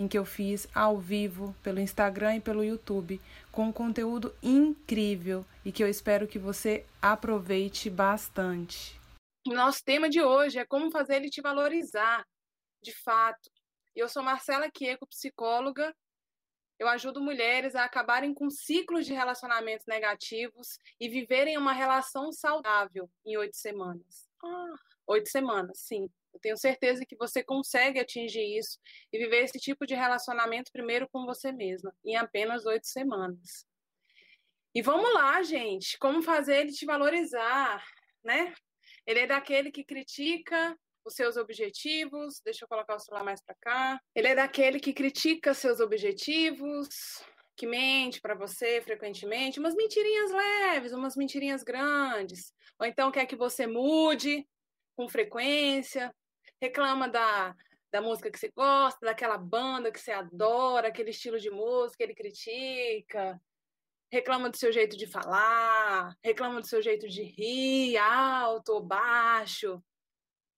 em que eu fiz ao vivo pelo Instagram e pelo YouTube, com um conteúdo incrível e que eu espero que você aproveite bastante. Nosso tema de hoje é como fazer ele te valorizar, de fato. Eu sou Marcela Quieco, psicóloga. Eu ajudo mulheres a acabarem com ciclos de relacionamentos negativos e viverem uma relação saudável em oito semanas. Ah, oito semanas, sim. Eu tenho certeza que você consegue atingir isso e viver esse tipo de relacionamento primeiro com você mesma, em apenas oito semanas. E vamos lá, gente, como fazer ele te valorizar, né? Ele é daquele que critica os seus objetivos. Deixa eu colocar o celular mais para cá. Ele é daquele que critica seus objetivos, que mente para você frequentemente, umas mentirinhas leves, umas mentirinhas grandes. Ou então quer que você mude com frequência, reclama da, da música que você gosta, daquela banda que você adora, aquele estilo de música ele critica, reclama do seu jeito de falar, reclama do seu jeito de rir, alto ou baixo,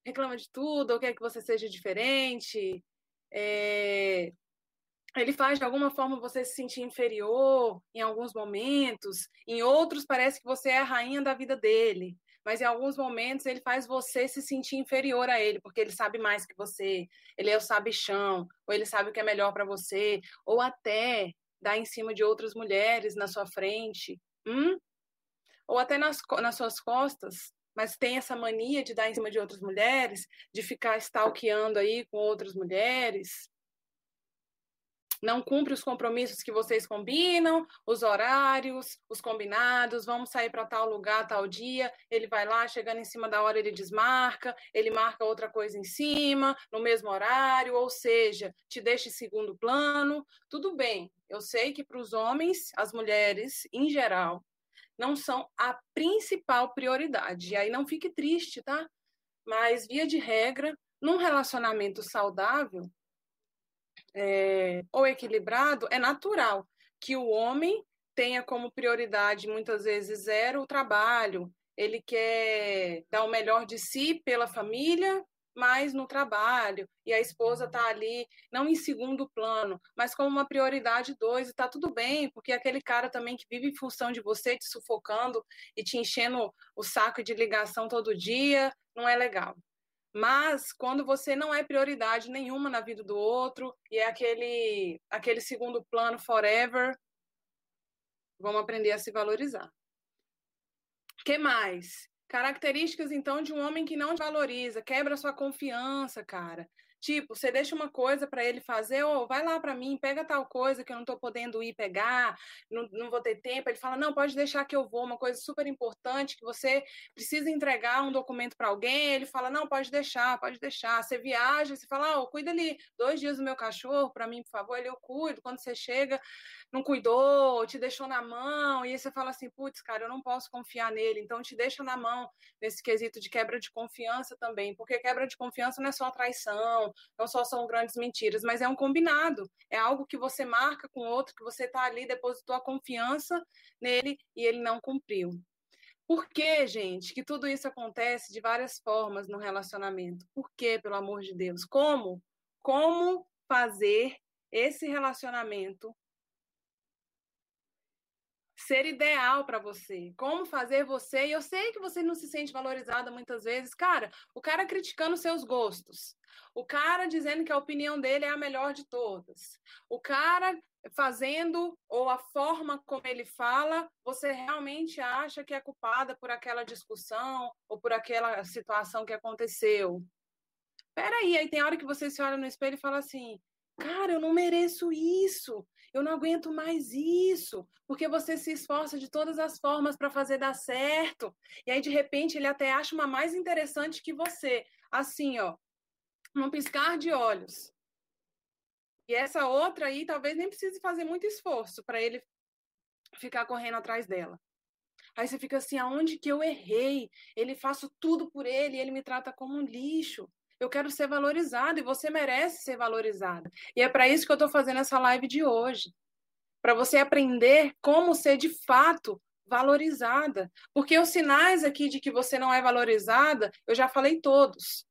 reclama de tudo, ou quer que você seja diferente. É... Ele faz de alguma forma você se sentir inferior em alguns momentos, em outros parece que você é a rainha da vida dele mas em alguns momentos ele faz você se sentir inferior a ele, porque ele sabe mais que você, ele é o sabichão, ou ele sabe o que é melhor para você, ou até dá em cima de outras mulheres na sua frente, hum? ou até nas, nas suas costas, mas tem essa mania de dar em cima de outras mulheres, de ficar stalkeando aí com outras mulheres, não cumpre os compromissos que vocês combinam, os horários, os combinados, vamos sair para tal lugar, tal dia. Ele vai lá, chegando em cima da hora, ele desmarca, ele marca outra coisa em cima, no mesmo horário, ou seja, te deixa em segundo plano. Tudo bem, eu sei que para os homens, as mulheres, em geral, não são a principal prioridade. E aí não fique triste, tá? Mas, via de regra, num relacionamento saudável, é, ou equilibrado, é natural que o homem tenha como prioridade, muitas vezes, zero o trabalho. Ele quer dar o melhor de si pela família, mas no trabalho. E a esposa está ali, não em segundo plano, mas como uma prioridade dois. E está tudo bem, porque aquele cara também que vive em função de você, te sufocando e te enchendo o saco de ligação todo dia, não é legal. Mas quando você não é prioridade nenhuma na vida do outro e é aquele aquele segundo plano forever, vamos aprender a se valorizar. Que mais? Características então de um homem que não te valoriza, quebra sua confiança, cara. Tipo, você deixa uma coisa para ele fazer, ou oh, vai lá para mim, pega tal coisa que eu não estou podendo ir pegar, não, não vou ter tempo. Ele fala: não, pode deixar que eu vou, uma coisa super importante que você precisa entregar um documento para alguém. Ele fala: não, pode deixar, pode deixar. Você viaja, você fala: oh, cuida ali dois dias do meu cachorro para mim, por favor. Ele eu cuido. Quando você chega, não cuidou, te deixou na mão, e aí você fala assim: putz, cara, eu não posso confiar nele, então te deixa na mão nesse quesito de quebra de confiança também, porque quebra de confiança não é só traição não só são grandes mentiras, mas é um combinado. É algo que você marca com outro, que você está ali, depositou a confiança nele e ele não cumpriu. Por que, gente, que tudo isso acontece de várias formas no relacionamento? Por que, pelo amor de Deus? Como? Como fazer esse relacionamento ser ideal para você, como fazer você. E eu sei que você não se sente valorizada muitas vezes, cara. O cara criticando seus gostos, o cara dizendo que a opinião dele é a melhor de todas, o cara fazendo ou a forma como ele fala, você realmente acha que é culpada por aquela discussão ou por aquela situação que aconteceu. Peraí, aí tem hora que você se olha no espelho e fala assim: Cara, eu não mereço isso, eu não aguento mais isso, porque você se esforça de todas as formas para fazer dar certo. E aí, de repente, ele até acha uma mais interessante que você. Assim, ó, num piscar de olhos. E essa outra aí talvez nem precise fazer muito esforço para ele ficar correndo atrás dela. Aí você fica assim, aonde que eu errei? Ele faço tudo por ele, ele me trata como um lixo. Eu quero ser valorizada e você merece ser valorizada. E é para isso que eu estou fazendo essa live de hoje. Para você aprender como ser de fato valorizada. Porque os sinais aqui de que você não é valorizada, eu já falei todos.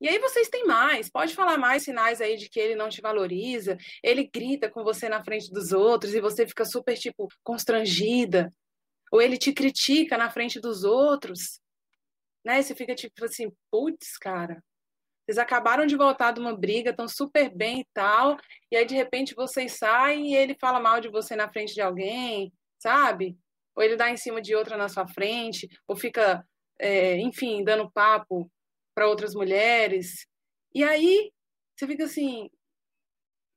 E aí vocês têm mais, pode falar mais sinais aí de que ele não te valoriza, ele grita com você na frente dos outros e você fica super, tipo, constrangida. Ou ele te critica na frente dos outros, né? Você fica tipo assim, putz, cara, vocês acabaram de voltar de uma briga, estão super bem e tal, e aí de repente vocês saem e ele fala mal de você na frente de alguém, sabe? Ou ele dá em cima de outra na sua frente, ou fica, é, enfim, dando papo para outras mulheres. E aí você fica assim,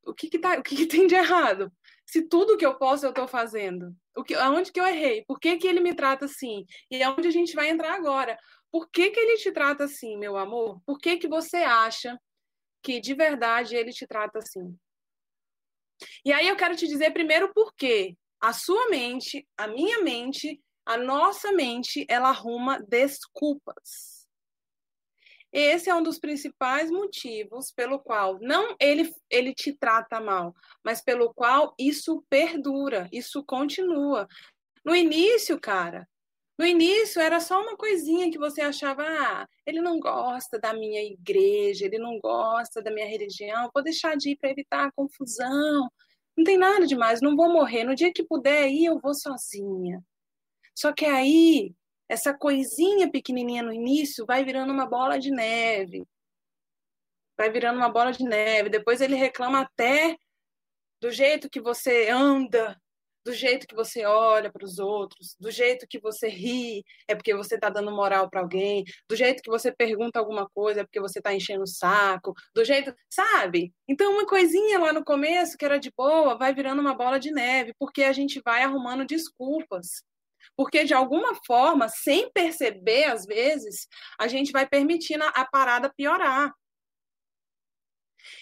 o que que, tá, o que, que tem de errado? Se tudo que eu posso eu estou fazendo, o que, aonde que eu errei? Por que, que ele me trata assim? E é onde a gente vai entrar agora. Por que, que ele te trata assim, meu amor? Por que, que você acha que de verdade ele te trata assim? E aí eu quero te dizer primeiro por quê. A sua mente, a minha mente, a nossa mente, ela arruma desculpas. Esse é um dos principais motivos pelo qual não ele, ele te trata mal, mas pelo qual isso perdura, isso continua. No início, cara, no início era só uma coisinha que você achava, ah, ele não gosta da minha igreja, ele não gosta da minha religião, vou deixar de ir para evitar a confusão. Não tem nada demais, não vou morrer. No dia que puder ir, eu vou sozinha. Só que aí essa coisinha pequenininha no início vai virando uma bola de neve. Vai virando uma bola de neve. Depois ele reclama até do jeito que você anda, do jeito que você olha para os outros, do jeito que você ri, é porque você está dando moral para alguém, do jeito que você pergunta alguma coisa, é porque você está enchendo o saco, do jeito, sabe? Então, uma coisinha lá no começo que era de boa vai virando uma bola de neve, porque a gente vai arrumando desculpas. Porque, de alguma forma, sem perceber, às vezes, a gente vai permitindo a parada piorar.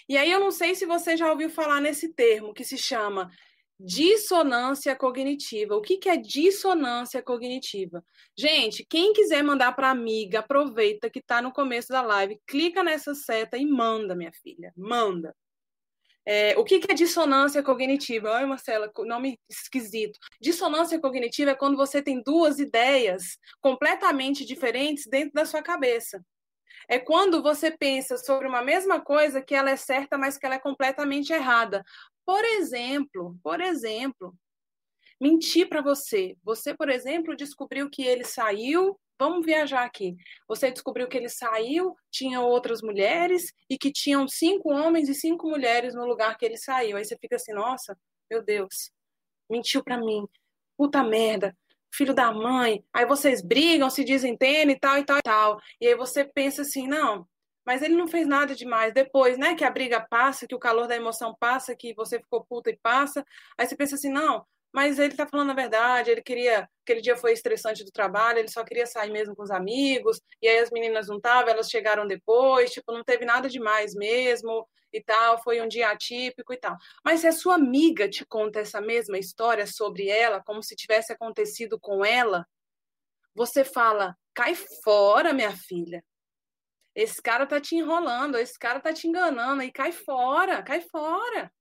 E aí, eu não sei se você já ouviu falar nesse termo que se chama dissonância cognitiva. O que, que é dissonância cognitiva? Gente, quem quiser mandar para amiga, aproveita que está no começo da live, clica nessa seta e manda, minha filha, manda. É, o que, que é dissonância cognitiva? Oi, Marcela, nome esquisito. Dissonância cognitiva é quando você tem duas ideias completamente diferentes dentro da sua cabeça. É quando você pensa sobre uma mesma coisa que ela é certa, mas que ela é completamente errada. Por exemplo, por exemplo, mentir para você. Você, por exemplo, descobriu que ele saiu vamos viajar aqui. Você descobriu que ele saiu, tinha outras mulheres e que tinham cinco homens e cinco mulheres no lugar que ele saiu. Aí você fica assim, nossa, meu Deus, mentiu para mim. Puta merda, filho da mãe. Aí vocês brigam, se desentendem e tal e tal e tal. E aí você pensa assim, não, mas ele não fez nada demais. Depois, né, que a briga passa, que o calor da emoção passa, que você ficou puta e passa. Aí você pensa assim, não, mas ele tá falando a verdade, ele queria, aquele dia foi estressante do trabalho, ele só queria sair mesmo com os amigos, e aí as meninas não estavam, elas chegaram depois, tipo, não teve nada demais mesmo, e tal, foi um dia atípico e tal. Mas se a sua amiga te conta essa mesma história sobre ela, como se tivesse acontecido com ela, você fala, cai fora, minha filha. Esse cara tá te enrolando, esse cara tá te enganando, e cai fora, cai fora.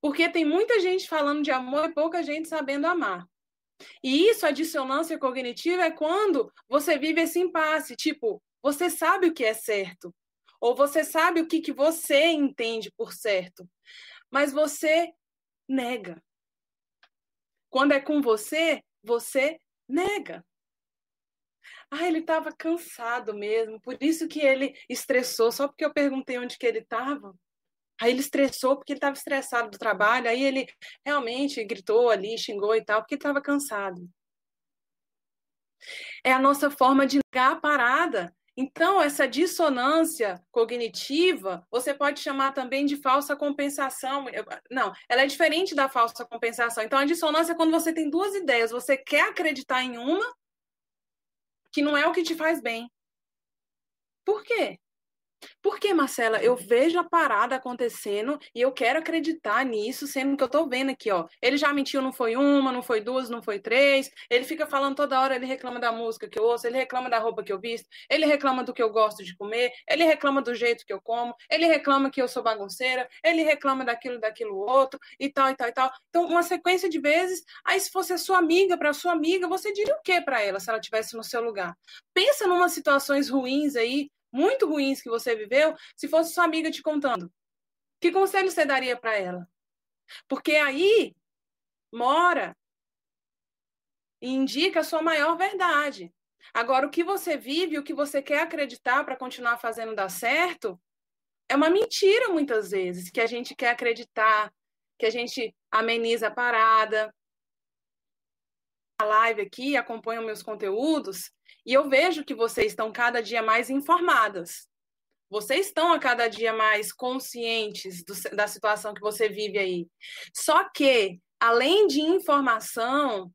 Porque tem muita gente falando de amor e pouca gente sabendo amar. E isso, a dissonância cognitiva, é quando você vive esse impasse. Tipo, você sabe o que é certo. Ou você sabe o que, que você entende por certo. Mas você nega. Quando é com você, você nega. Ah, ele estava cansado mesmo, por isso que ele estressou, só porque eu perguntei onde que ele estava. Aí ele estressou porque ele estava estressado do trabalho, aí ele realmente gritou ali, xingou e tal, porque estava cansado. É a nossa forma de negar a parada. Então, essa dissonância cognitiva, você pode chamar também de falsa compensação. Não, ela é diferente da falsa compensação. Então, a dissonância é quando você tem duas ideias. Você quer acreditar em uma, que não é o que te faz bem. Por quê? Por que, Marcela? Eu vejo a parada acontecendo e eu quero acreditar nisso, sendo que eu tô vendo aqui, ó. Ele já mentiu, não foi uma, não foi duas, não foi três. Ele fica falando toda hora, ele reclama da música que eu ouço, ele reclama da roupa que eu visto, ele reclama do que eu gosto de comer, ele reclama do jeito que eu como, ele reclama que eu sou bagunceira, ele reclama daquilo, daquilo outro, e tal, e tal, e tal. Então, uma sequência de vezes. Aí, se fosse a sua amiga, para sua amiga, você diria o que para ela se ela tivesse no seu lugar? Pensa numas situações ruins aí muito ruins que você viveu, se fosse sua amiga te contando? Que conselho você daria para ela? Porque aí mora e indica a sua maior verdade. Agora, o que você vive, o que você quer acreditar para continuar fazendo dar certo, é uma mentira muitas vezes, que a gente quer acreditar, que a gente ameniza a parada. A live aqui, acompanham meus conteúdos, e eu vejo que vocês estão cada dia mais informadas. Vocês estão a cada dia mais conscientes do, da situação que você vive aí. Só que, além de informação,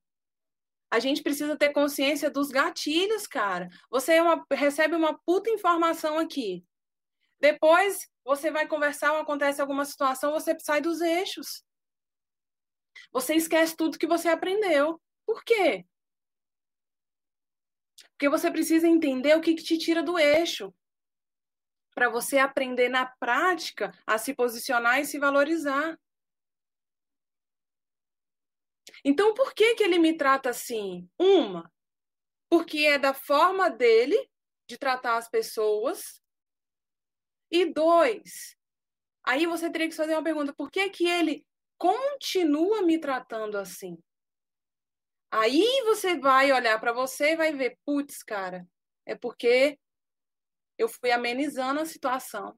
a gente precisa ter consciência dos gatilhos, cara. Você é uma, recebe uma puta informação aqui. Depois você vai conversar, acontece alguma situação, você sai dos eixos. Você esquece tudo que você aprendeu. Por quê? Porque você precisa entender o que, que te tira do eixo. Para você aprender na prática a se posicionar e se valorizar. Então, por que, que ele me trata assim? Uma, porque é da forma dele de tratar as pessoas. E dois, aí você teria que fazer uma pergunta: por que, que ele continua me tratando assim? Aí você vai olhar para você e vai ver, putz, cara, é porque eu fui amenizando a situação,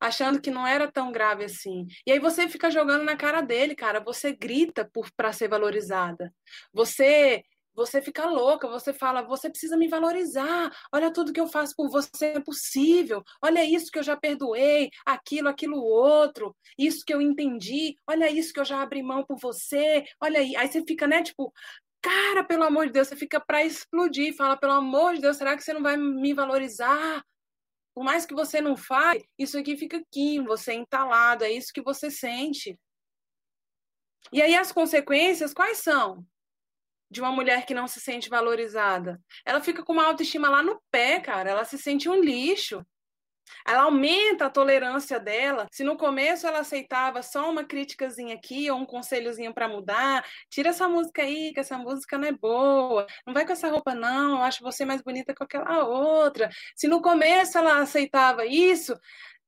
achando que não era tão grave assim. E aí você fica jogando na cara dele, cara, você grita para ser valorizada. Você você fica louca, você fala, você precisa me valorizar. Olha tudo que eu faço por você é possível. Olha isso que eu já perdoei, aquilo, aquilo outro, isso que eu entendi. Olha isso que eu já abri mão por você. Olha aí, aí você fica, né, tipo, cara, pelo amor de Deus, você fica para explodir, fala, pelo amor de Deus, será que você não vai me valorizar? Por mais que você não fale, isso aqui fica aqui, você entalado, é isso que você sente. E aí as consequências quais são? De uma mulher que não se sente valorizada. Ela fica com uma autoestima lá no pé, cara. Ela se sente um lixo. Ela aumenta a tolerância dela. Se no começo ela aceitava só uma criticazinha aqui ou um conselhozinho para mudar, tira essa música aí, que essa música não é boa. Não vai com essa roupa não, eu acho você mais bonita que aquela outra. Se no começo ela aceitava isso,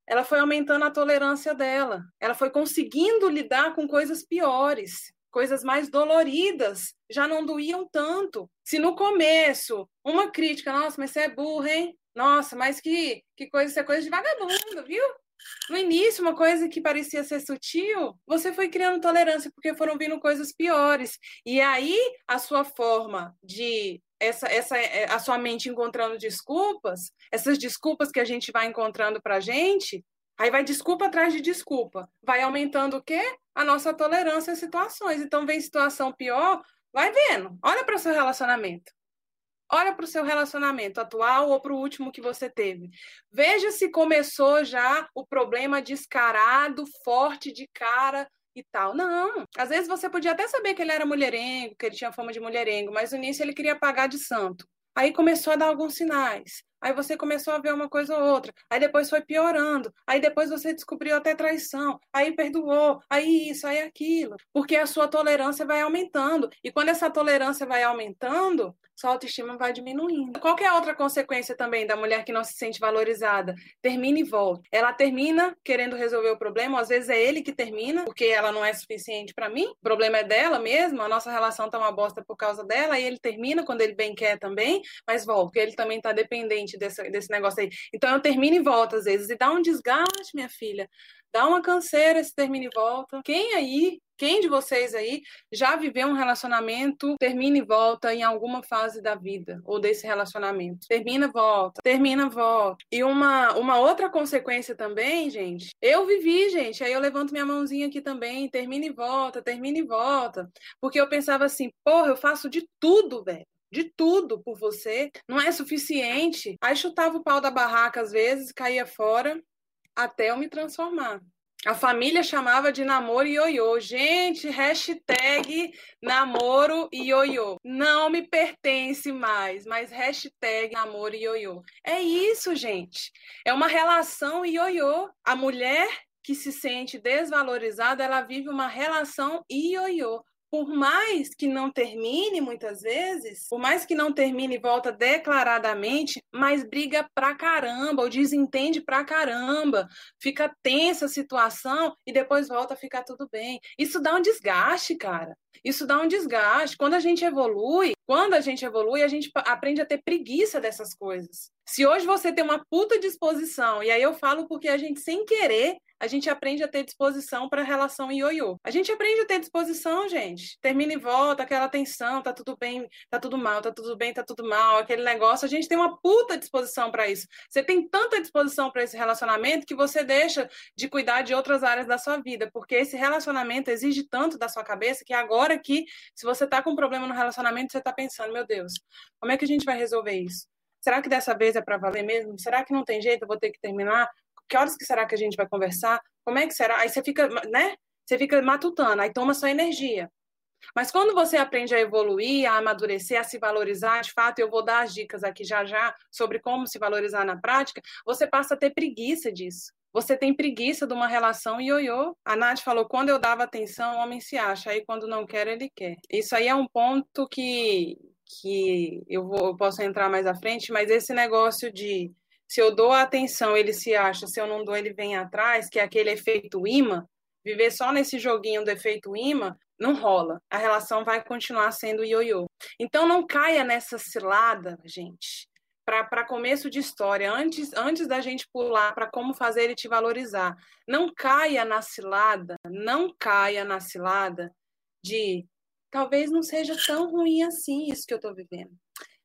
ela foi aumentando a tolerância dela. Ela foi conseguindo lidar com coisas piores coisas mais doloridas já não doíam tanto. Se no começo, uma crítica, nossa, mas você é burra, hein? Nossa, mas que, que coisa, isso é coisa de vagabundo, viu? No início, uma coisa que parecia ser sutil, você foi criando tolerância porque foram vindo coisas piores. E aí, a sua forma de essa, essa a sua mente encontrando desculpas, essas desculpas que a gente vai encontrando pra gente, Aí vai desculpa atrás de desculpa. Vai aumentando o quê? A nossa tolerância a situações. Então, vem situação pior, vai vendo. Olha para o seu relacionamento. Olha para o seu relacionamento atual ou para o último que você teve. Veja se começou já o problema descarado, forte de cara e tal. Não. Às vezes você podia até saber que ele era mulherengo, que ele tinha fama de mulherengo, mas no início ele queria pagar de santo. Aí começou a dar alguns sinais. Aí você começou a ver uma coisa ou outra. Aí depois foi piorando. Aí depois você descobriu até traição. Aí perdoou. Aí isso, aí aquilo. Porque a sua tolerância vai aumentando. E quando essa tolerância vai aumentando, sua autoestima vai diminuindo. Qual é a outra consequência também da mulher que não se sente valorizada? Termina e volta. Ela termina querendo resolver o problema, às vezes é ele que termina, porque ela não é suficiente para mim. O problema é dela mesmo, a nossa relação tá uma bosta por causa dela, e ele termina quando ele bem quer também, mas volta, porque ele também tá dependente desse, desse negócio aí. Então eu termino e volto às vezes, e dá um desgaste, minha filha. Dá uma canseira esse termina e volta. Quem aí quem de vocês aí já viveu um relacionamento, termina e volta em alguma fase da vida ou desse relacionamento? Termina, volta, termina, volta. E uma, uma outra consequência também, gente, eu vivi, gente, aí eu levanto minha mãozinha aqui também, termina e volta, termina e volta. Porque eu pensava assim, porra, eu faço de tudo, velho de tudo por você, não é suficiente. Aí chutava o pau da barraca às vezes, caía fora, até eu me transformar. A família chamava de namoro ioiô. Gente, hashtag namoro ioiô. Não me pertence mais, mas hashtag namoro ioiô. É isso, gente. É uma relação ioiô. A mulher que se sente desvalorizada, ela vive uma relação ioiô por mais que não termine muitas vezes, por mais que não termine e volta declaradamente, mas briga pra caramba, ou desentende pra caramba, fica tensa a situação e depois volta a ficar tudo bem. Isso dá um desgaste, cara. Isso dá um desgaste. Quando a gente evolui, quando a gente evolui, a gente aprende a ter preguiça dessas coisas. Se hoje você tem uma puta disposição, e aí eu falo porque a gente sem querer a gente aprende a ter disposição para a relação ioiô. A gente aprende a ter disposição, gente. Termina e volta, aquela tensão, tá tudo bem, tá tudo mal, tá tudo bem, tá tudo mal, aquele negócio. A gente tem uma puta disposição para isso. Você tem tanta disposição para esse relacionamento que você deixa de cuidar de outras áreas da sua vida, porque esse relacionamento exige tanto da sua cabeça que agora que, se você tá com um problema no relacionamento, você tá pensando, meu Deus, como é que a gente vai resolver isso? Será que dessa vez é para valer mesmo? Será que não tem jeito? Eu vou ter que terminar? Que horas que será que a gente vai conversar? Como é que será? Aí você fica, né? Você fica matutando, aí toma sua energia. Mas quando você aprende a evoluir, a amadurecer, a se valorizar, de fato, eu vou dar as dicas aqui já já sobre como se valorizar na prática, você passa a ter preguiça disso. Você tem preguiça de uma relação ioiô. A Nath falou: quando eu dava atenção, o homem se acha, aí quando não quer, ele quer. Isso aí é um ponto que, que eu, vou, eu posso entrar mais à frente, mas esse negócio de se eu dou atenção, ele se acha, se eu não dou, ele vem atrás, que é aquele efeito imã, viver só nesse joguinho do efeito imã, não rola. A relação vai continuar sendo ioiô. Então não caia nessa cilada, gente. Para começo de história, antes, antes da gente pular para como fazer ele te valorizar, não caia na cilada, não caia na cilada de talvez não seja tão ruim assim isso que eu estou vivendo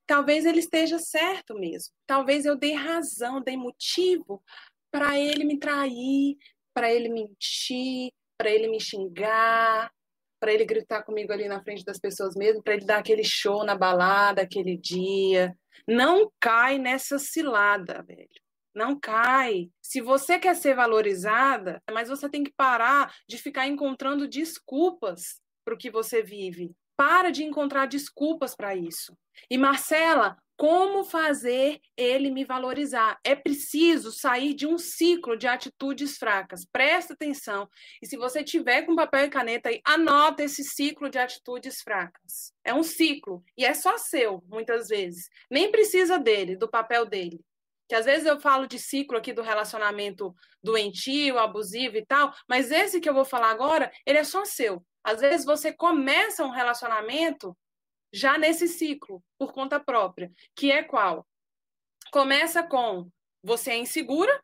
talvez ele esteja certo mesmo. Talvez eu dei razão, dei motivo para ele me trair, para ele mentir, para ele me xingar, para ele gritar comigo ali na frente das pessoas mesmo, para ele dar aquele show na balada aquele dia. Não cai nessa cilada, velho. Não cai. Se você quer ser valorizada, mas você tem que parar de ficar encontrando desculpas para o que você vive. Para de encontrar desculpas para isso. E Marcela, como fazer ele me valorizar? É preciso sair de um ciclo de atitudes fracas. Presta atenção. E se você tiver com papel e caneta aí, anota esse ciclo de atitudes fracas. É um ciclo e é só seu, muitas vezes. Nem precisa dele, do papel dele. Que às vezes eu falo de ciclo aqui do relacionamento doentio, abusivo e tal, mas esse que eu vou falar agora, ele é só seu. Às vezes você começa um relacionamento já nesse ciclo, por conta própria, que é qual? Começa com você é insegura,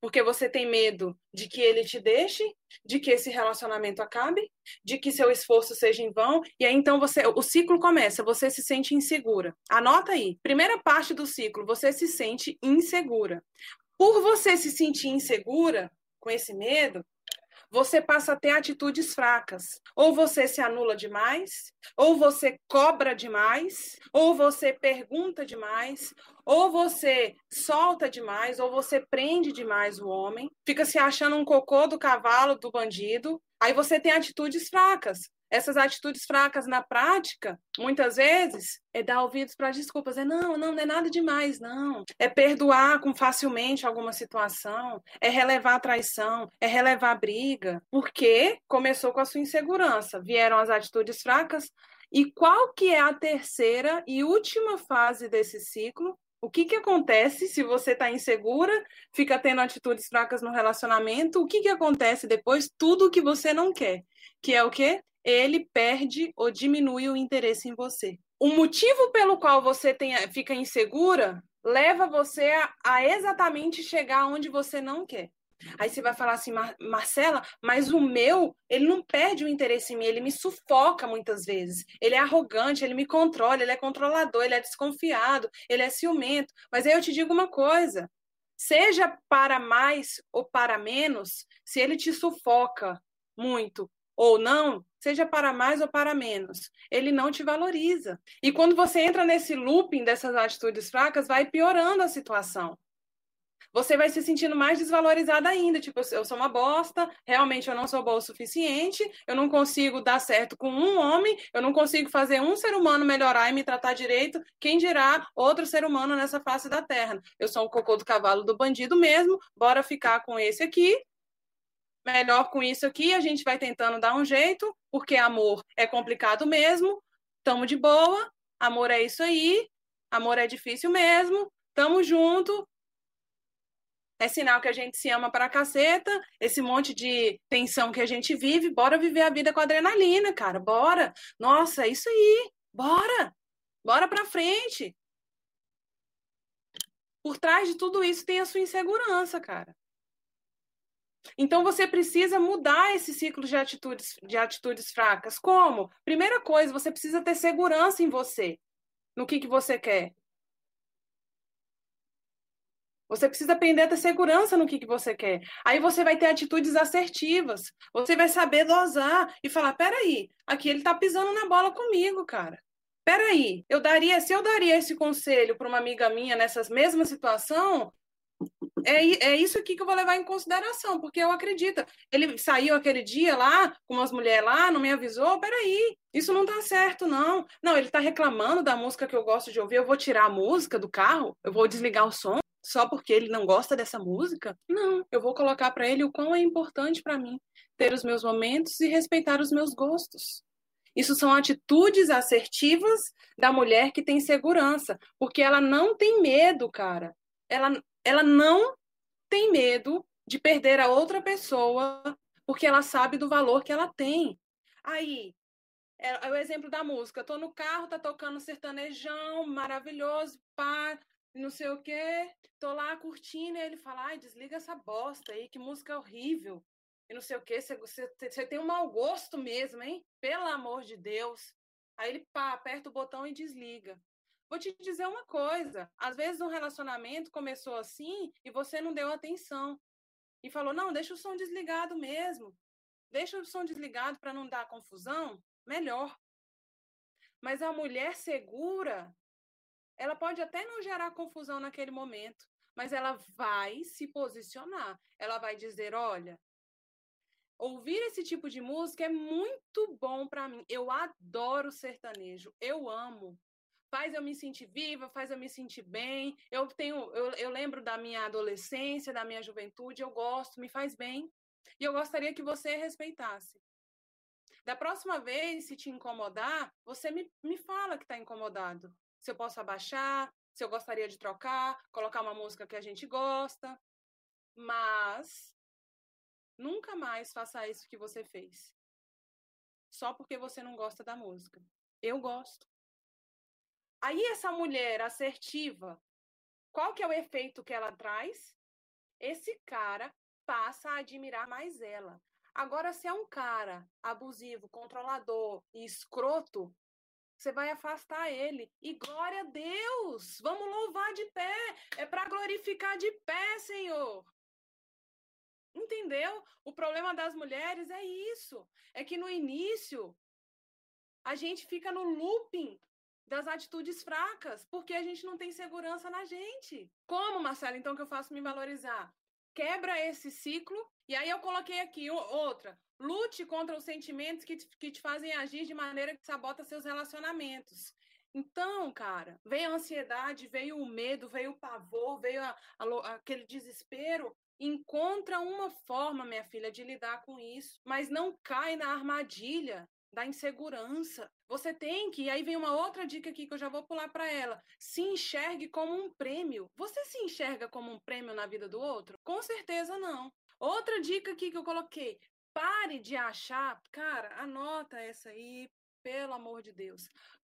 porque você tem medo de que ele te deixe, de que esse relacionamento acabe, de que seu esforço seja em vão, e aí então você, o ciclo começa, você se sente insegura. Anota aí. Primeira parte do ciclo, você se sente insegura. Por você se sentir insegura, com esse medo, você passa a ter atitudes fracas. Ou você se anula demais, ou você cobra demais, ou você pergunta demais, ou você solta demais, ou você prende demais o homem, fica se achando um cocô do cavalo do bandido. Aí você tem atitudes fracas essas atitudes fracas na prática, muitas vezes, é dar ouvidos para desculpas. É não, não, não é nada demais, não. É perdoar com facilmente alguma situação, é relevar a traição, é relevar a briga. Porque começou com a sua insegurança, vieram as atitudes fracas. E qual que é a terceira e última fase desse ciclo? O que, que acontece se você está insegura, fica tendo atitudes fracas no relacionamento? O que, que acontece depois? Tudo o que você não quer. Que é o quê? Ele perde ou diminui o interesse em você. O motivo pelo qual você tem, fica insegura leva você a, a exatamente chegar onde você não quer. Aí você vai falar assim, Mar Marcela, mas o meu, ele não perde o interesse em mim, ele me sufoca muitas vezes. Ele é arrogante, ele me controla, ele é controlador, ele é desconfiado, ele é ciumento. Mas aí eu te digo uma coisa: seja para mais ou para menos, se ele te sufoca muito ou não, seja para mais ou para menos. Ele não te valoriza. E quando você entra nesse looping dessas atitudes fracas, vai piorando a situação. Você vai se sentindo mais desvalorizada ainda. Tipo, eu sou uma bosta, realmente eu não sou boa o suficiente, eu não consigo dar certo com um homem, eu não consigo fazer um ser humano melhorar e me tratar direito. Quem dirá outro ser humano nessa face da terra? Eu sou o cocô do cavalo do bandido mesmo, bora ficar com esse aqui melhor com isso aqui, a gente vai tentando dar um jeito, porque amor é complicado mesmo, tamo de boa, amor é isso aí, amor é difícil mesmo, tamo junto. É sinal que a gente se ama pra caceta, esse monte de tensão que a gente vive, bora viver a vida com adrenalina, cara, bora. Nossa, é isso aí, bora. Bora pra frente. Por trás de tudo isso tem a sua insegurança, cara. Então você precisa mudar esse ciclo de atitudes, de atitudes fracas. Como? Primeira coisa, você precisa ter segurança em você, no que, que você quer. Você precisa aprender a ter segurança no que, que você quer. Aí você vai ter atitudes assertivas. Você vai saber dosar e falar: peraí, aqui ele tá pisando na bola comigo, cara. Peraí, eu daria, se eu daria esse conselho para uma amiga minha nessa mesma situação, é, é isso aqui que eu vou levar em consideração, porque eu acredito. Ele saiu aquele dia lá, com umas mulheres lá, não me avisou. Peraí, isso não tá certo, não. Não, ele tá reclamando da música que eu gosto de ouvir. Eu vou tirar a música do carro? Eu vou desligar o som só porque ele não gosta dessa música? Não, eu vou colocar para ele o quão é importante para mim ter os meus momentos e respeitar os meus gostos. Isso são atitudes assertivas da mulher que tem segurança, porque ela não tem medo, cara. Ela, ela não tem medo de perder a outra pessoa porque ela sabe do valor que ela tem. Aí, é, é o exemplo da música. Tô no carro, tá tocando sertanejão, maravilhoso, pá, não sei o quê. Tô lá curtindo e ele fala: ai, desliga essa bosta aí, que música horrível. E não sei o quê, você, tem um mau gosto mesmo, hein? Pelo amor de Deus. Aí ele pá, aperta o botão e desliga. Vou te dizer uma coisa: às vezes um relacionamento começou assim e você não deu atenção. E falou: não, deixa o som desligado mesmo. Deixa o som desligado para não dar confusão. Melhor. Mas a mulher segura, ela pode até não gerar confusão naquele momento, mas ela vai se posicionar. Ela vai dizer: olha, ouvir esse tipo de música é muito bom para mim. Eu adoro sertanejo, eu amo faz eu me sentir viva, faz eu me sentir bem. Eu tenho, eu, eu lembro da minha adolescência, da minha juventude, eu gosto, me faz bem. E eu gostaria que você respeitasse. Da próxima vez, se te incomodar, você me, me fala que está incomodado. Se eu posso abaixar, se eu gostaria de trocar, colocar uma música que a gente gosta. Mas nunca mais faça isso que você fez. Só porque você não gosta da música. Eu gosto. Aí essa mulher assertiva, qual que é o efeito que ela traz? Esse cara passa a admirar mais ela. Agora, se é um cara abusivo, controlador e escroto, você vai afastar ele. E glória a Deus! Vamos louvar de pé! É para glorificar de pé, Senhor! Entendeu? O problema das mulheres é isso. É que no início a gente fica no looping das atitudes fracas, porque a gente não tem segurança na gente. Como, Marcela, então que eu faço me valorizar? Quebra esse ciclo, e aí eu coloquei aqui outra. Lute contra os sentimentos que te, que te fazem agir de maneira que sabota seus relacionamentos. Então, cara, veio a ansiedade, veio o medo, veio o pavor, veio a, a, aquele desespero. Encontra uma forma, minha filha, de lidar com isso, mas não cai na armadilha da insegurança. Você tem que, e aí vem uma outra dica aqui que eu já vou pular para ela. Se enxergue como um prêmio. Você se enxerga como um prêmio na vida do outro? Com certeza não. Outra dica aqui que eu coloquei. Pare de achar, cara, anota essa aí, pelo amor de Deus.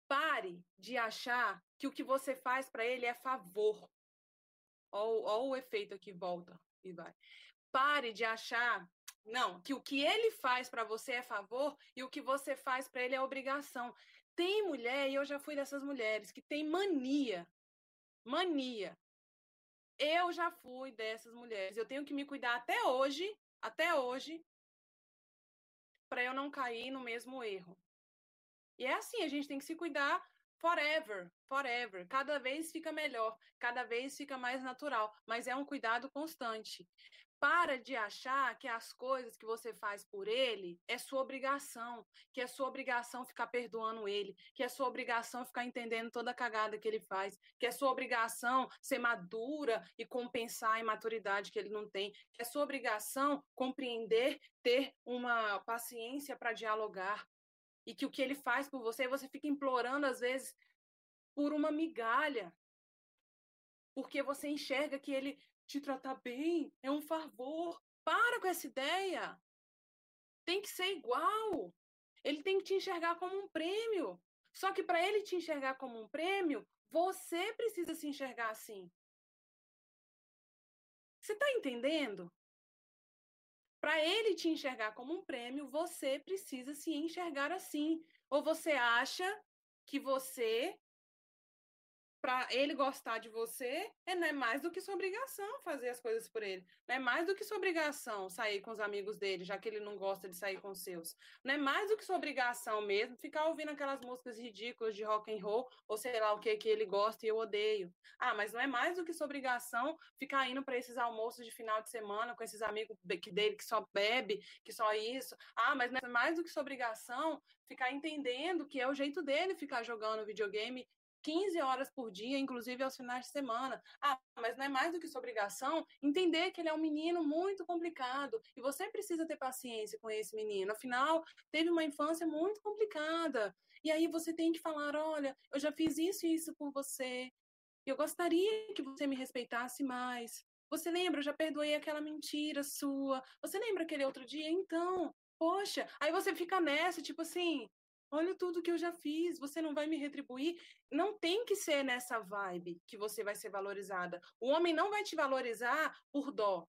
Pare de achar que o que você faz para ele é favor. Olha o efeito aqui, volta e vai. Pare de achar não, que o que ele faz para você é favor e o que você faz para ele é obrigação. Tem mulher, e eu já fui dessas mulheres, que tem mania. Mania. Eu já fui dessas mulheres. Eu tenho que me cuidar até hoje, até hoje, para eu não cair no mesmo erro. E é assim, a gente tem que se cuidar forever, forever. Cada vez fica melhor, cada vez fica mais natural, mas é um cuidado constante. Para de achar que as coisas que você faz por ele é sua obrigação, que é sua obrigação ficar perdoando ele, que é sua obrigação ficar entendendo toda a cagada que ele faz, que é sua obrigação ser madura e compensar a imaturidade que ele não tem, que é sua obrigação compreender, ter uma paciência para dialogar. E que o que ele faz por você, você fica implorando às vezes por uma migalha. Porque você enxerga que ele te tratar bem é um favor. Para com essa ideia. Tem que ser igual. Ele tem que te enxergar como um prêmio. Só que para ele te enxergar como um prêmio, você precisa se enxergar assim. Você está entendendo? Para ele te enxergar como um prêmio, você precisa se enxergar assim. Ou você acha que você para ele gostar de você, é, não é mais do que sua obrigação fazer as coisas por ele. Não é mais do que sua obrigação sair com os amigos dele, já que ele não gosta de sair com os seus. Não é mais do que sua obrigação mesmo ficar ouvindo aquelas músicas ridículas de rock and roll, ou sei lá o que que ele gosta e eu odeio. Ah, mas não é mais do que sua obrigação ficar indo para esses almoços de final de semana com esses amigos dele que só bebe, que só isso. Ah, mas não é mais do que sua obrigação ficar entendendo que é o jeito dele ficar jogando videogame 15 horas por dia, inclusive aos finais de semana. Ah, mas não é mais do que sua obrigação entender que ele é um menino muito complicado e você precisa ter paciência com esse menino. Afinal, teve uma infância muito complicada. E aí você tem que falar: olha, eu já fiz isso e isso por você. Eu gostaria que você me respeitasse mais. Você lembra? Eu já perdoei aquela mentira sua. Você lembra aquele outro dia? Então, poxa, aí você fica nessa, tipo assim, Olha tudo que eu já fiz, você não vai me retribuir. Não tem que ser nessa vibe que você vai ser valorizada. O homem não vai te valorizar por dó.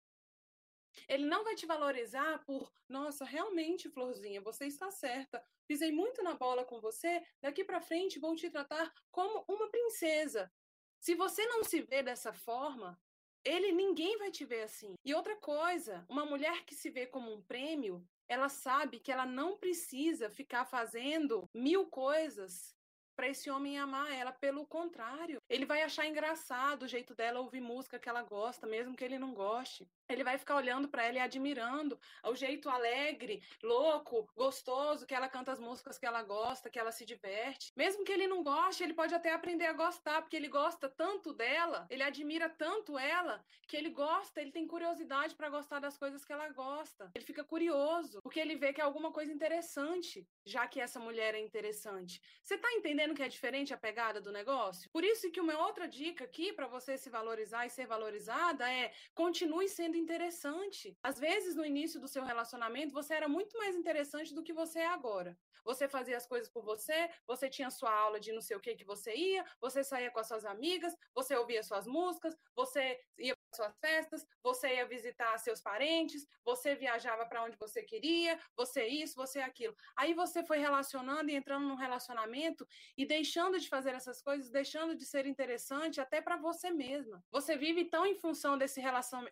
Ele não vai te valorizar por, nossa, realmente, Florzinha, você está certa. Pisei muito na bola com você, daqui para frente vou te tratar como uma princesa. Se você não se vê dessa forma, ele ninguém vai te ver assim. E outra coisa, uma mulher que se vê como um prêmio, ela sabe que ela não precisa ficar fazendo mil coisas para esse homem amar ela. Pelo contrário, ele vai achar engraçado o jeito dela ouvir música que ela gosta, mesmo que ele não goste. Ele vai ficar olhando para ela e admirando o jeito alegre, louco, gostoso que ela canta as músicas que ela gosta, que ela se diverte. Mesmo que ele não goste, ele pode até aprender a gostar, porque ele gosta tanto dela, ele admira tanto ela, que ele gosta, ele tem curiosidade para gostar das coisas que ela gosta. Ele fica curioso, porque ele vê que é alguma coisa interessante, já que essa mulher é interessante. Você tá entendendo? Que é diferente a pegada do negócio? Por isso que uma outra dica aqui para você se valorizar e ser valorizada é continue sendo interessante. Às vezes no início do seu relacionamento você era muito mais interessante do que você é agora. Você fazia as coisas por você, você tinha sua aula de não sei o que que você ia, você saía com as suas amigas, você ouvia suas músicas, você ia suas festas, você ia visitar seus parentes, você viajava para onde você queria, você isso, você aquilo. Aí você foi relacionando e entrando num relacionamento e deixando de fazer essas coisas, deixando de ser interessante até para você mesma. Você vive tão em função desse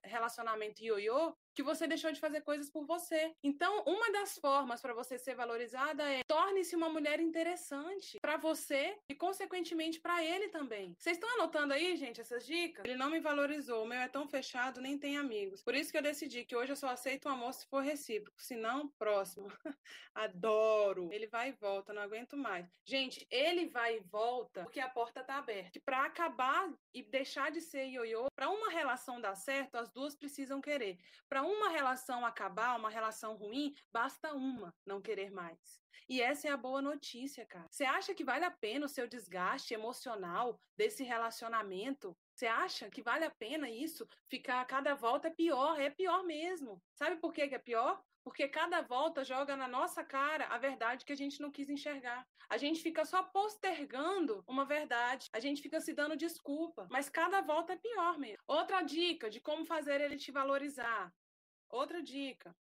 relacionamento ioiô que você deixou de fazer coisas por você. Então, uma das formas para você ser valorizada é torne-se uma mulher interessante para você e, consequentemente, para ele também. Vocês estão anotando aí, gente, essas dicas? Ele não me valorizou, o meu é tão fechado, nem tem amigos. Por isso que eu decidi que hoje eu só aceito um amor se for recíproco, se não, próximo. Adoro. Ele vai e volta, não aguento mais. Gente, ele vai e volta porque a porta tá aberta. Para acabar e deixar de ser ioiô, para uma relação dar certo, as duas precisam querer. Para uma relação acabar, uma relação ruim, basta uma não querer mais. E essa é a boa notícia, cara. Você acha que vale a pena o seu desgaste emocional desse relacionamento? Você acha que vale a pena isso? Ficar a cada volta pior, é pior mesmo. Sabe por que é pior? Porque cada volta joga na nossa cara a verdade que a gente não quis enxergar. A gente fica só postergando uma verdade, a gente fica se dando desculpa, mas cada volta é pior mesmo. Outra dica de como fazer ele te valorizar. Outra dica.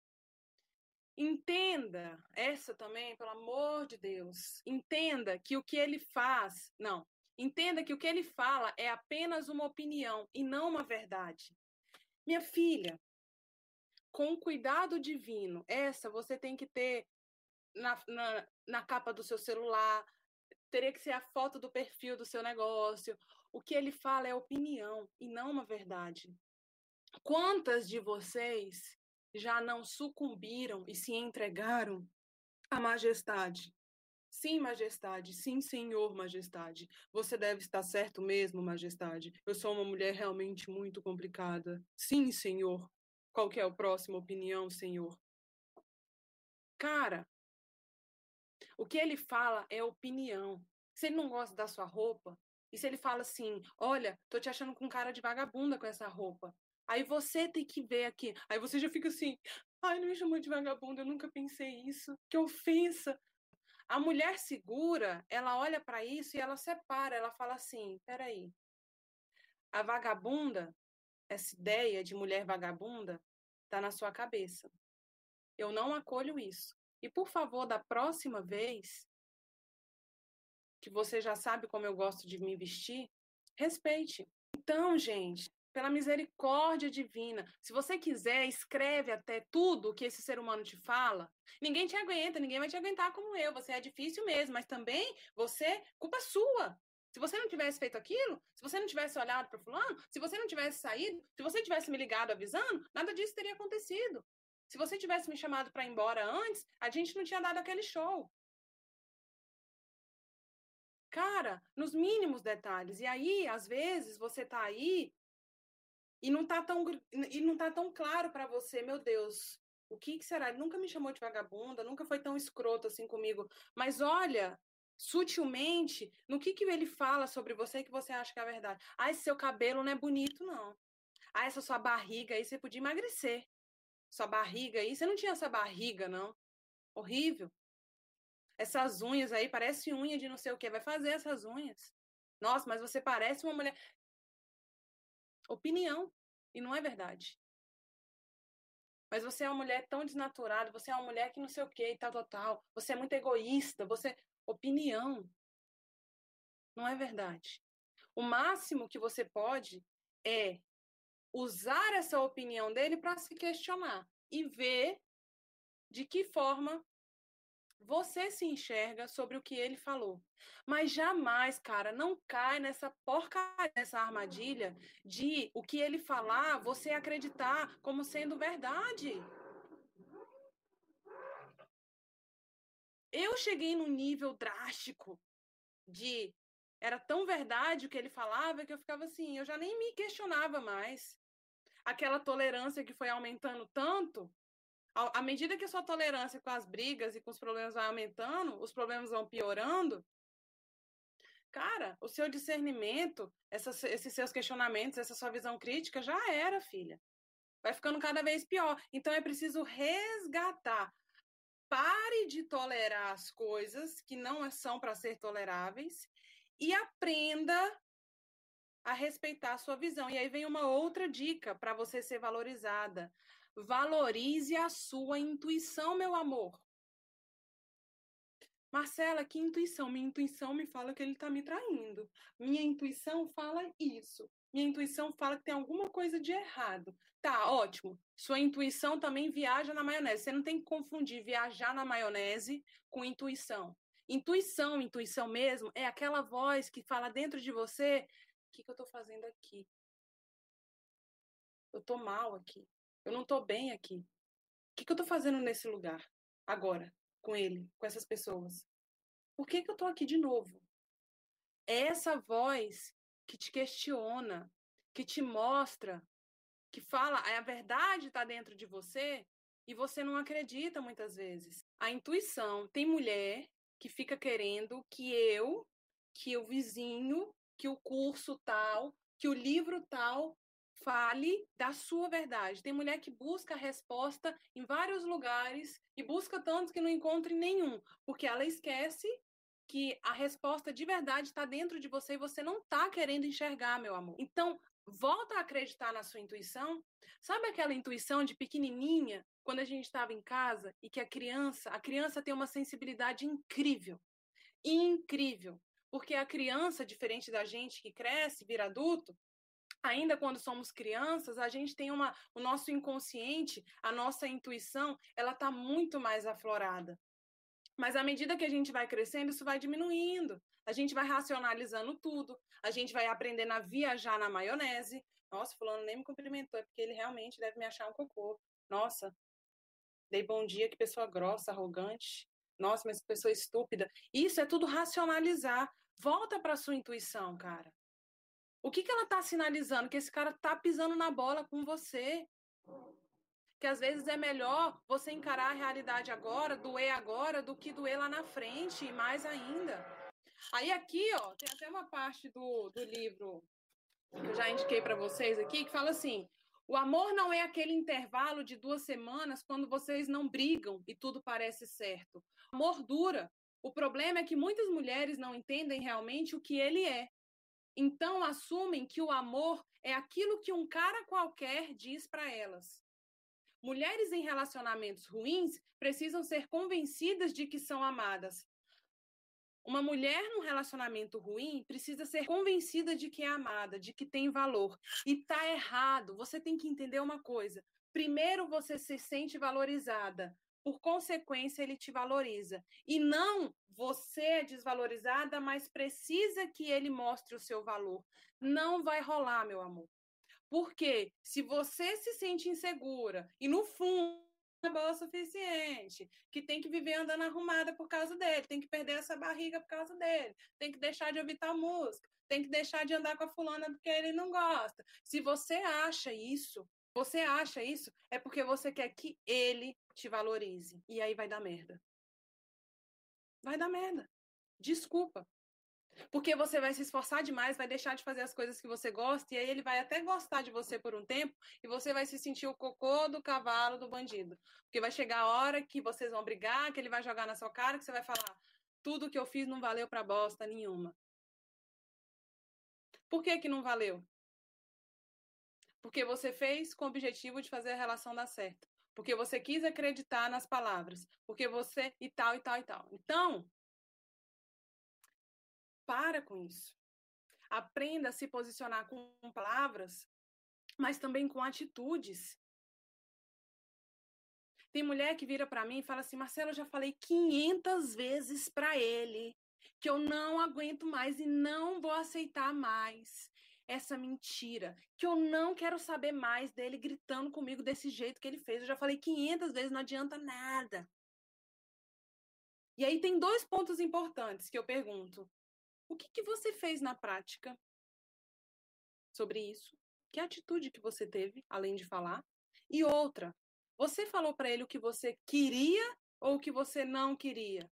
Entenda, essa também, pelo amor de Deus, entenda que o que ele faz, não, entenda que o que ele fala é apenas uma opinião e não uma verdade. Minha filha, com cuidado divino, essa você tem que ter na, na, na capa do seu celular, teria que ser a foto do perfil do seu negócio. O que ele fala é opinião e não uma verdade. Quantas de vocês já não sucumbiram e se entregaram à majestade? Sim, majestade. Sim, senhor, majestade. Você deve estar certo mesmo, majestade. Eu sou uma mulher realmente muito complicada. Sim, senhor. Qual é a próxima opinião, senhor? Cara, o que ele fala é opinião. Se ele não gosta da sua roupa, e se ele fala assim: Olha, tô te achando com cara de vagabunda com essa roupa. Aí você tem que ver aqui. Aí você já fica assim: Ai, não me chamou de vagabunda, eu nunca pensei isso. Que ofensa. A mulher segura, ela olha para isso e ela separa, ela fala assim: peraí, a vagabunda, essa ideia de mulher vagabunda, está na sua cabeça. Eu não acolho isso. E por favor, da próxima vez que você já sabe como eu gosto de me vestir, respeite. Então, gente, pela misericórdia divina. Se você quiser, escreve até tudo que esse ser humano te fala. Ninguém te aguenta, ninguém vai te aguentar como eu. Você é difícil mesmo, mas também você, culpa sua. Se você não tivesse feito aquilo, se você não tivesse olhado para fulano, se você não tivesse saído, se você tivesse me ligado avisando, nada disso teria acontecido. Se você tivesse me chamado para ir embora antes, a gente não tinha dado aquele show. Cara, nos mínimos detalhes. E aí, às vezes, você tá aí e não tá tão, e não tá tão claro para você, meu Deus, o que, que, será? Ele nunca me chamou de vagabunda, nunca foi tão escroto assim comigo. Mas olha, sutilmente, no que, que ele fala sobre você que você acha que é verdade. Ah, esse seu cabelo não é bonito, não. Ah, essa sua barriga aí, você podia emagrecer. Sua barriga aí, você não tinha essa barriga, não. Horrível. Essas unhas aí, parece unha de não sei o que. Vai fazer essas unhas. Nossa, mas você parece uma mulher opinião. E não é verdade. Mas você é uma mulher tão desnaturada, você é uma mulher que não sei o que e tal, tal, tal. Você é muito egoísta, você. Opinião. Não é verdade. O máximo que você pode é usar essa opinião dele para se questionar e ver de que forma você se enxerga sobre o que ele falou. Mas jamais, cara, não cai nessa porcaria, nessa armadilha de o que ele falar, você acreditar como sendo verdade. Eu cheguei num nível drástico de era tão verdade o que ele falava que eu ficava assim, eu já nem me questionava mais. Aquela tolerância que foi aumentando tanto à medida que a sua tolerância com as brigas e com os problemas vai aumentando, os problemas vão piorando, cara, o seu discernimento, essas, esses seus questionamentos, essa sua visão crítica já era, filha. Vai ficando cada vez pior. Então é preciso resgatar. Pare de tolerar as coisas que não são para ser toleráveis e aprenda a respeitar a sua visão. E aí vem uma outra dica para você ser valorizada. Valorize a sua intuição, meu amor. Marcela, que intuição? Minha intuição me fala que ele está me traindo. Minha intuição fala isso. Minha intuição fala que tem alguma coisa de errado. Tá, ótimo. Sua intuição também viaja na maionese. Você não tem que confundir viajar na maionese com intuição. Intuição, intuição mesmo, é aquela voz que fala dentro de você: o que, que eu estou fazendo aqui? Eu estou mal aqui. Eu não estou bem aqui. O que, que eu estou fazendo nesse lugar agora, com ele, com essas pessoas? Por que, que eu estou aqui de novo? É essa voz que te questiona, que te mostra, que fala, a verdade está dentro de você e você não acredita muitas vezes. A intuição. Tem mulher que fica querendo que eu, que o vizinho, que o curso tal, que o livro tal fale da sua verdade. Tem mulher que busca a resposta em vários lugares e busca tanto que não encontra nenhum, porque ela esquece que a resposta de verdade está dentro de você e você não está querendo enxergar, meu amor. Então, volta a acreditar na sua intuição. Sabe aquela intuição de pequenininha, quando a gente estava em casa e que a criança, a criança tem uma sensibilidade incrível. Incrível. Porque a criança, diferente da gente que cresce, vira adulto, ainda quando somos crianças, a gente tem uma, o nosso inconsciente, a nossa intuição, ela está muito mais aflorada. Mas à medida que a gente vai crescendo, isso vai diminuindo. A gente vai racionalizando tudo, a gente vai aprendendo a viajar na maionese. Nossa, fulano nem me cumprimentou, é porque ele realmente deve me achar um cocô. Nossa, dei bom dia, que pessoa grossa, arrogante. Nossa, mas que pessoa estúpida. Isso é tudo racionalizar. Volta para sua intuição, cara. O que, que ela está sinalizando? Que esse cara está pisando na bola com você. Que às vezes é melhor você encarar a realidade agora, doer agora, do que doer lá na frente, e mais ainda. Aí aqui, ó, tem até uma parte do, do livro que eu já indiquei para vocês aqui, que fala assim: o amor não é aquele intervalo de duas semanas quando vocês não brigam e tudo parece certo. O amor dura. O problema é que muitas mulheres não entendem realmente o que ele é. Então assumem que o amor é aquilo que um cara qualquer diz para elas. Mulheres em relacionamentos ruins precisam ser convencidas de que são amadas. Uma mulher num relacionamento ruim precisa ser convencida de que é amada, de que tem valor. E tá errado. Você tem que entender uma coisa. Primeiro você se sente valorizada, por consequência, ele te valoriza. E não você é desvalorizada, mas precisa que ele mostre o seu valor. Não vai rolar, meu amor. Porque se você se sente insegura e no fundo é boa o suficiente, que tem que viver andando arrumada por causa dele, tem que perder essa barriga por causa dele, tem que deixar de ouvir tal música, tem que deixar de andar com a fulana porque ele não gosta. Se você acha isso, você acha isso, é porque você quer que ele te valorize. E aí vai dar merda. Vai dar merda. Desculpa. Porque você vai se esforçar demais, vai deixar de fazer as coisas que você gosta, e aí ele vai até gostar de você por um tempo, e você vai se sentir o cocô do cavalo do bandido. Porque vai chegar a hora que vocês vão brigar, que ele vai jogar na sua cara, que você vai falar: tudo que eu fiz não valeu pra bosta nenhuma. Por que que não valeu? Porque você fez com o objetivo de fazer a relação dar certo. Porque você quis acreditar nas palavras. Porque você e tal, e tal, e tal. Então, para com isso. Aprenda a se posicionar com palavras, mas também com atitudes. Tem mulher que vira para mim e fala assim: Marcelo, eu já falei 500 vezes para ele que eu não aguento mais e não vou aceitar mais essa mentira, que eu não quero saber mais dele gritando comigo desse jeito que ele fez. Eu já falei 500 vezes, não adianta nada. E aí tem dois pontos importantes que eu pergunto. O que, que você fez na prática sobre isso? Que atitude que você teve, além de falar? E outra, você falou para ele o que você queria ou o que você não queria?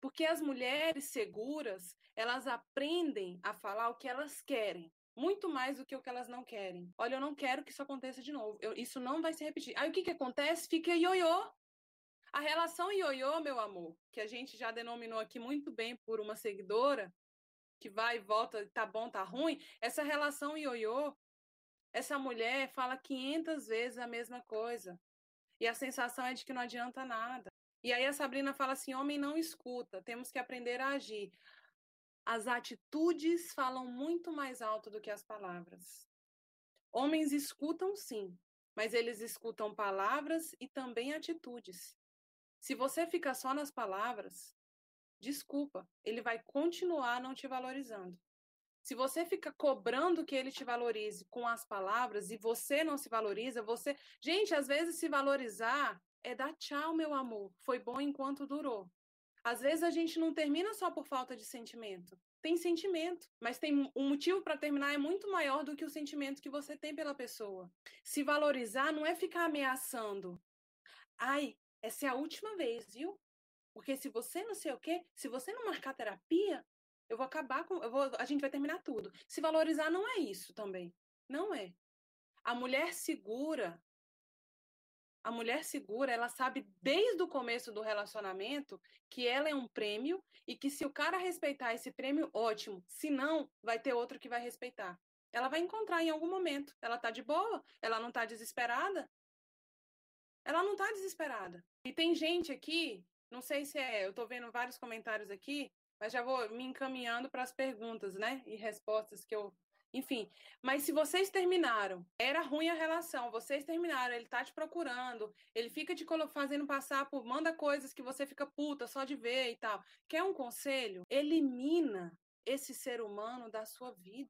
Porque as mulheres seguras, elas aprendem a falar o que elas querem, muito mais do que o que elas não querem. Olha, eu não quero que isso aconteça de novo. Eu, isso não vai se repetir. Aí o que, que acontece? Fica ioiô. A relação ioiô, meu amor, que a gente já denominou aqui muito bem por uma seguidora, que vai e volta, tá bom, tá ruim, essa relação ioiô, essa mulher fala 500 vezes a mesma coisa. E a sensação é de que não adianta nada. E aí a Sabrina fala assim: homem não escuta, temos que aprender a agir. As atitudes falam muito mais alto do que as palavras. Homens escutam sim, mas eles escutam palavras e também atitudes. Se você fica só nas palavras, desculpa, ele vai continuar não te valorizando. Se você fica cobrando que ele te valorize com as palavras e você não se valoriza, você. Gente, às vezes se valorizar é dar tchau, meu amor. Foi bom enquanto durou. Às vezes a gente não termina só por falta de sentimento. Tem sentimento, mas tem um motivo para terminar é muito maior do que o sentimento que você tem pela pessoa. Se valorizar não é ficar ameaçando. Ai, essa é a última vez, viu? Porque se você não sei o quê, se você não marcar terapia, eu vou acabar com. Eu vou, a gente vai terminar tudo. Se valorizar não é isso também. Não é. A mulher segura. A mulher segura, ela sabe desde o começo do relacionamento que ela é um prêmio e que se o cara respeitar esse prêmio, ótimo. Se não, vai ter outro que vai respeitar. Ela vai encontrar em algum momento. Ela tá de boa, ela não tá desesperada. Ela não tá desesperada. E tem gente aqui não sei se é, eu estou vendo vários comentários aqui, mas já vou me encaminhando para as perguntas, né? E respostas que eu enfim. Mas se vocês terminaram, era ruim a relação, vocês terminaram, ele tá te procurando, ele fica te fazendo passar por, manda coisas que você fica puta só de ver e tal. Quer um conselho? Elimina esse ser humano da sua vida.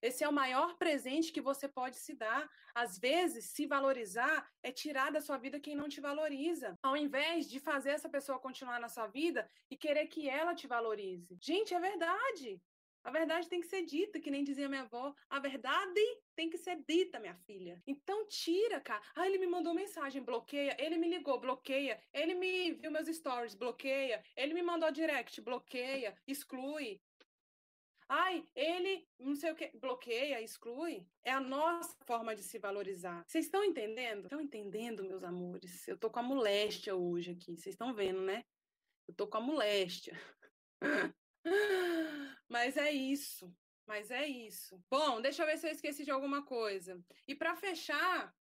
Esse é o maior presente que você pode se dar. Às vezes, se valorizar é tirar da sua vida quem não te valoriza, ao invés de fazer essa pessoa continuar na sua vida e querer que ela te valorize. Gente, é verdade. A verdade tem que ser dita, que nem dizia minha avó. A verdade tem que ser dita, minha filha. Então tira, cara. Ah, ele me mandou mensagem, bloqueia. Ele me ligou, bloqueia. Ele me viu meus stories, bloqueia. Ele me mandou direct, bloqueia, exclui. Ai, ele não sei o que, bloqueia, exclui. É a nossa forma de se valorizar. Vocês estão entendendo? Estão entendendo, meus amores? Eu tô com a moléstia hoje aqui. Vocês estão vendo, né? Eu tô com a moléstia. Mas é isso. Mas é isso. Bom, deixa eu ver se eu esqueci de alguma coisa. E para fechar,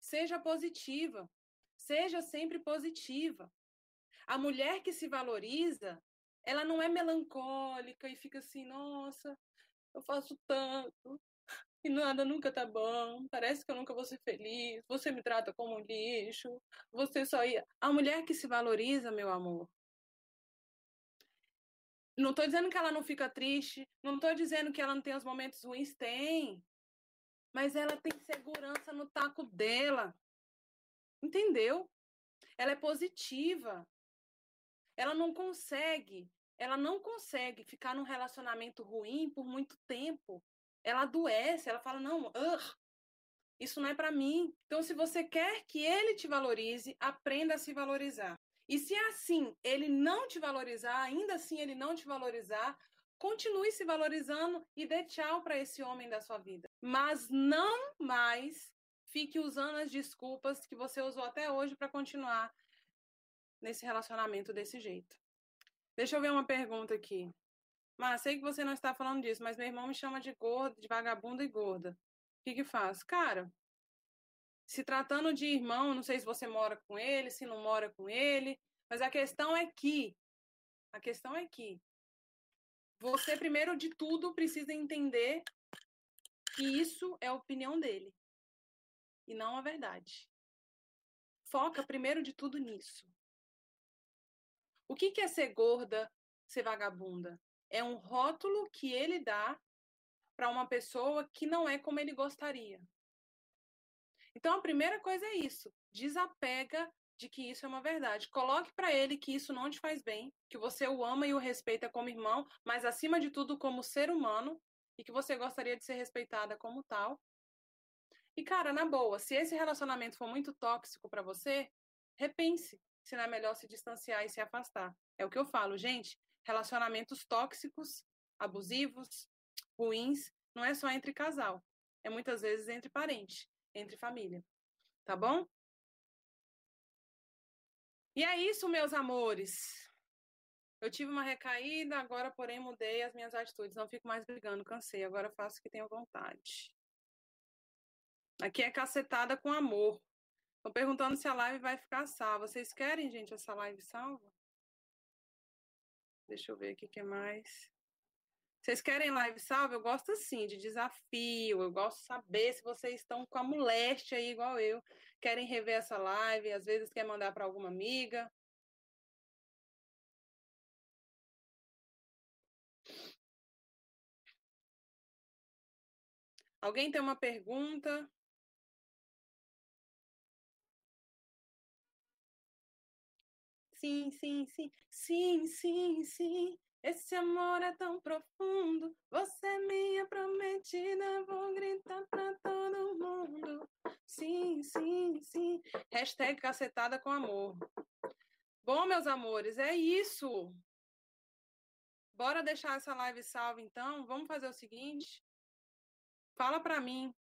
seja positiva. Seja sempre positiva. A mulher que se valoriza, ela não é melancólica e fica assim, nossa, eu faço tanto e nada nunca tá bom, parece que eu nunca vou ser feliz, você me trata como um lixo, você só ia. A mulher que se valoriza, meu amor. Não tô dizendo que ela não fica triste, não tô dizendo que ela não tem os momentos ruins, tem. Mas ela tem segurança no taco dela. Entendeu? Ela é positiva ela não consegue, ela não consegue ficar num relacionamento ruim por muito tempo. Ela adoece, ela fala: "Não, isso não é para mim". Então, se você quer que ele te valorize, aprenda a se valorizar. E se é assim, ele não te valorizar, ainda assim ele não te valorizar, continue se valorizando e dê tchau para esse homem da sua vida. Mas não mais fique usando as desculpas que você usou até hoje para continuar nesse relacionamento desse jeito. Deixa eu ver uma pergunta aqui. Mas sei que você não está falando disso, mas meu irmão me chama de gorda, de vagabunda e gorda. O que que faz? Cara, se tratando de irmão, não sei se você mora com ele, se não mora com ele, mas a questão é que a questão é que você primeiro de tudo precisa entender que isso é a opinião dele e não a verdade. Foca primeiro de tudo nisso. O que, é ser gorda, ser vagabunda? É um rótulo que ele dá para uma pessoa que não é como ele gostaria. Então a primeira coisa é isso: desapega de que isso é uma verdade. Coloque para ele que isso não te faz bem, que você o ama e o respeita como irmão, mas acima de tudo como ser humano e que você gostaria de ser respeitada como tal. E cara, na boa, se esse relacionamento for muito tóxico para você, repense se não é melhor se distanciar e se afastar. É o que eu falo, gente. Relacionamentos tóxicos, abusivos, ruins, não é só entre casal. É muitas vezes entre parente, entre família. Tá bom? E é isso, meus amores. Eu tive uma recaída, agora, porém, mudei as minhas atitudes. Não fico mais brigando, cansei. Agora faço o que tenho vontade. Aqui é cacetada com amor. Estão perguntando se a live vai ficar salva. Vocês querem, gente, essa live salva? Deixa eu ver aqui o que mais. Vocês querem live salva? Eu gosto assim, de desafio. Eu gosto de saber se vocês estão com a moléstia aí, igual eu. Querem rever essa live, às vezes quer mandar para alguma amiga. Alguém tem uma pergunta? sim, sim, sim, sim, sim, sim. Esse amor é tão profundo. Você é minha prometida, vou gritar pra todo mundo. Sim, sim, sim. Hashtag cacetada com amor. Bom, meus amores, é isso. Bora deixar essa live salva então? Vamos fazer o seguinte. Fala pra mim.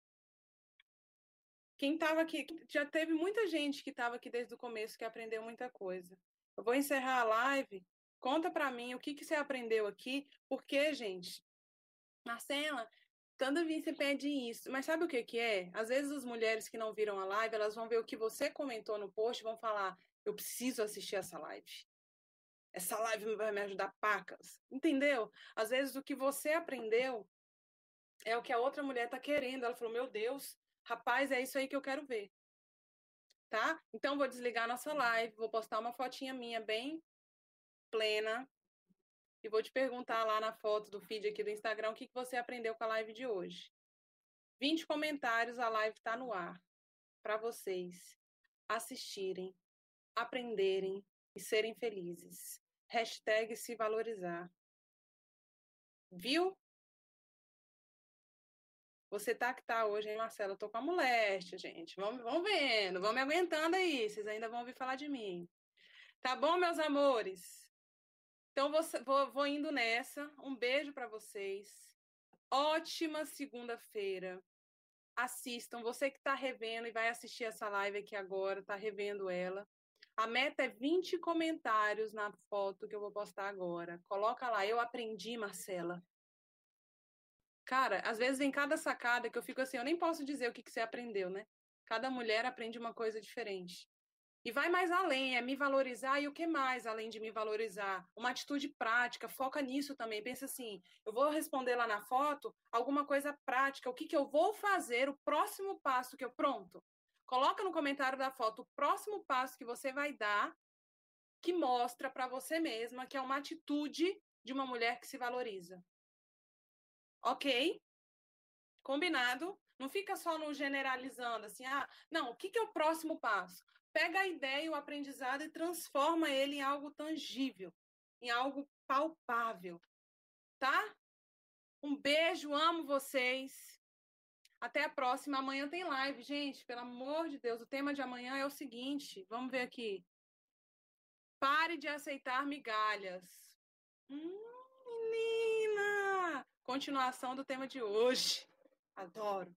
Quem estava aqui, já teve muita gente que estava aqui desde o começo que aprendeu muita coisa. Eu vou encerrar a live. Conta para mim o que, que você aprendeu aqui. Porque, gente, Marcela, vez você pede isso. Mas sabe o que, que é? Às vezes as mulheres que não viram a live, elas vão ver o que você comentou no post e vão falar: eu preciso assistir essa live. Essa live vai me ajudar pacas. Entendeu? Às vezes o que você aprendeu é o que a outra mulher está querendo. Ela falou: Meu Deus, rapaz, é isso aí que eu quero ver. Tá? Então, vou desligar a nossa live, vou postar uma fotinha minha bem plena e vou te perguntar lá na foto do feed aqui do Instagram o que, que você aprendeu com a live de hoje. 20 comentários, a live está no ar para vocês assistirem, aprenderem e serem felizes. Hashtag se valorizar. Viu? Você tá que tá hoje, hein, Marcelo? Eu tô com a moléstia, gente. Vamos, vamos vendo, vamos me aguentando aí. Vocês ainda vão ouvir falar de mim. Tá bom, meus amores? Então, vou, vou, vou indo nessa. Um beijo para vocês. Ótima segunda-feira. Assistam. Você que tá revendo e vai assistir essa live aqui agora, tá revendo ela. A meta é 20 comentários na foto que eu vou postar agora. Coloca lá, eu aprendi, Marcela. Cara, às vezes vem cada sacada que eu fico assim, eu nem posso dizer o que, que você aprendeu, né? Cada mulher aprende uma coisa diferente. E vai mais além, é me valorizar e o que mais além de me valorizar? Uma atitude prática, foca nisso também. Pensa assim, eu vou responder lá na foto alguma coisa prática, o que, que eu vou fazer, o próximo passo que eu. Pronto. Coloca no comentário da foto o próximo passo que você vai dar, que mostra para você mesma que é uma atitude de uma mulher que se valoriza. Ok? Combinado? Não fica só no generalizando, assim, ah, não, o que, que é o próximo passo? Pega a ideia e o aprendizado e transforma ele em algo tangível, em algo palpável, tá? Um beijo, amo vocês. Até a próxima. Amanhã tem live, gente. Pelo amor de Deus, o tema de amanhã é o seguinte: vamos ver aqui. Pare de aceitar migalhas. Hum, menina! continuação do tema de hoje. Adoro.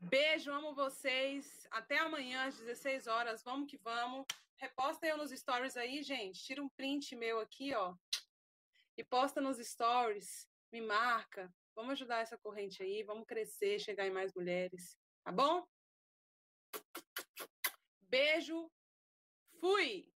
Beijo, amo vocês. Até amanhã às 16 horas. Vamos que vamos. Reposta eu nos stories aí, gente. Tira um print meu aqui, ó. E posta nos stories. Me marca. Vamos ajudar essa corrente aí. Vamos crescer, chegar em mais mulheres. Tá bom? Beijo. Fui!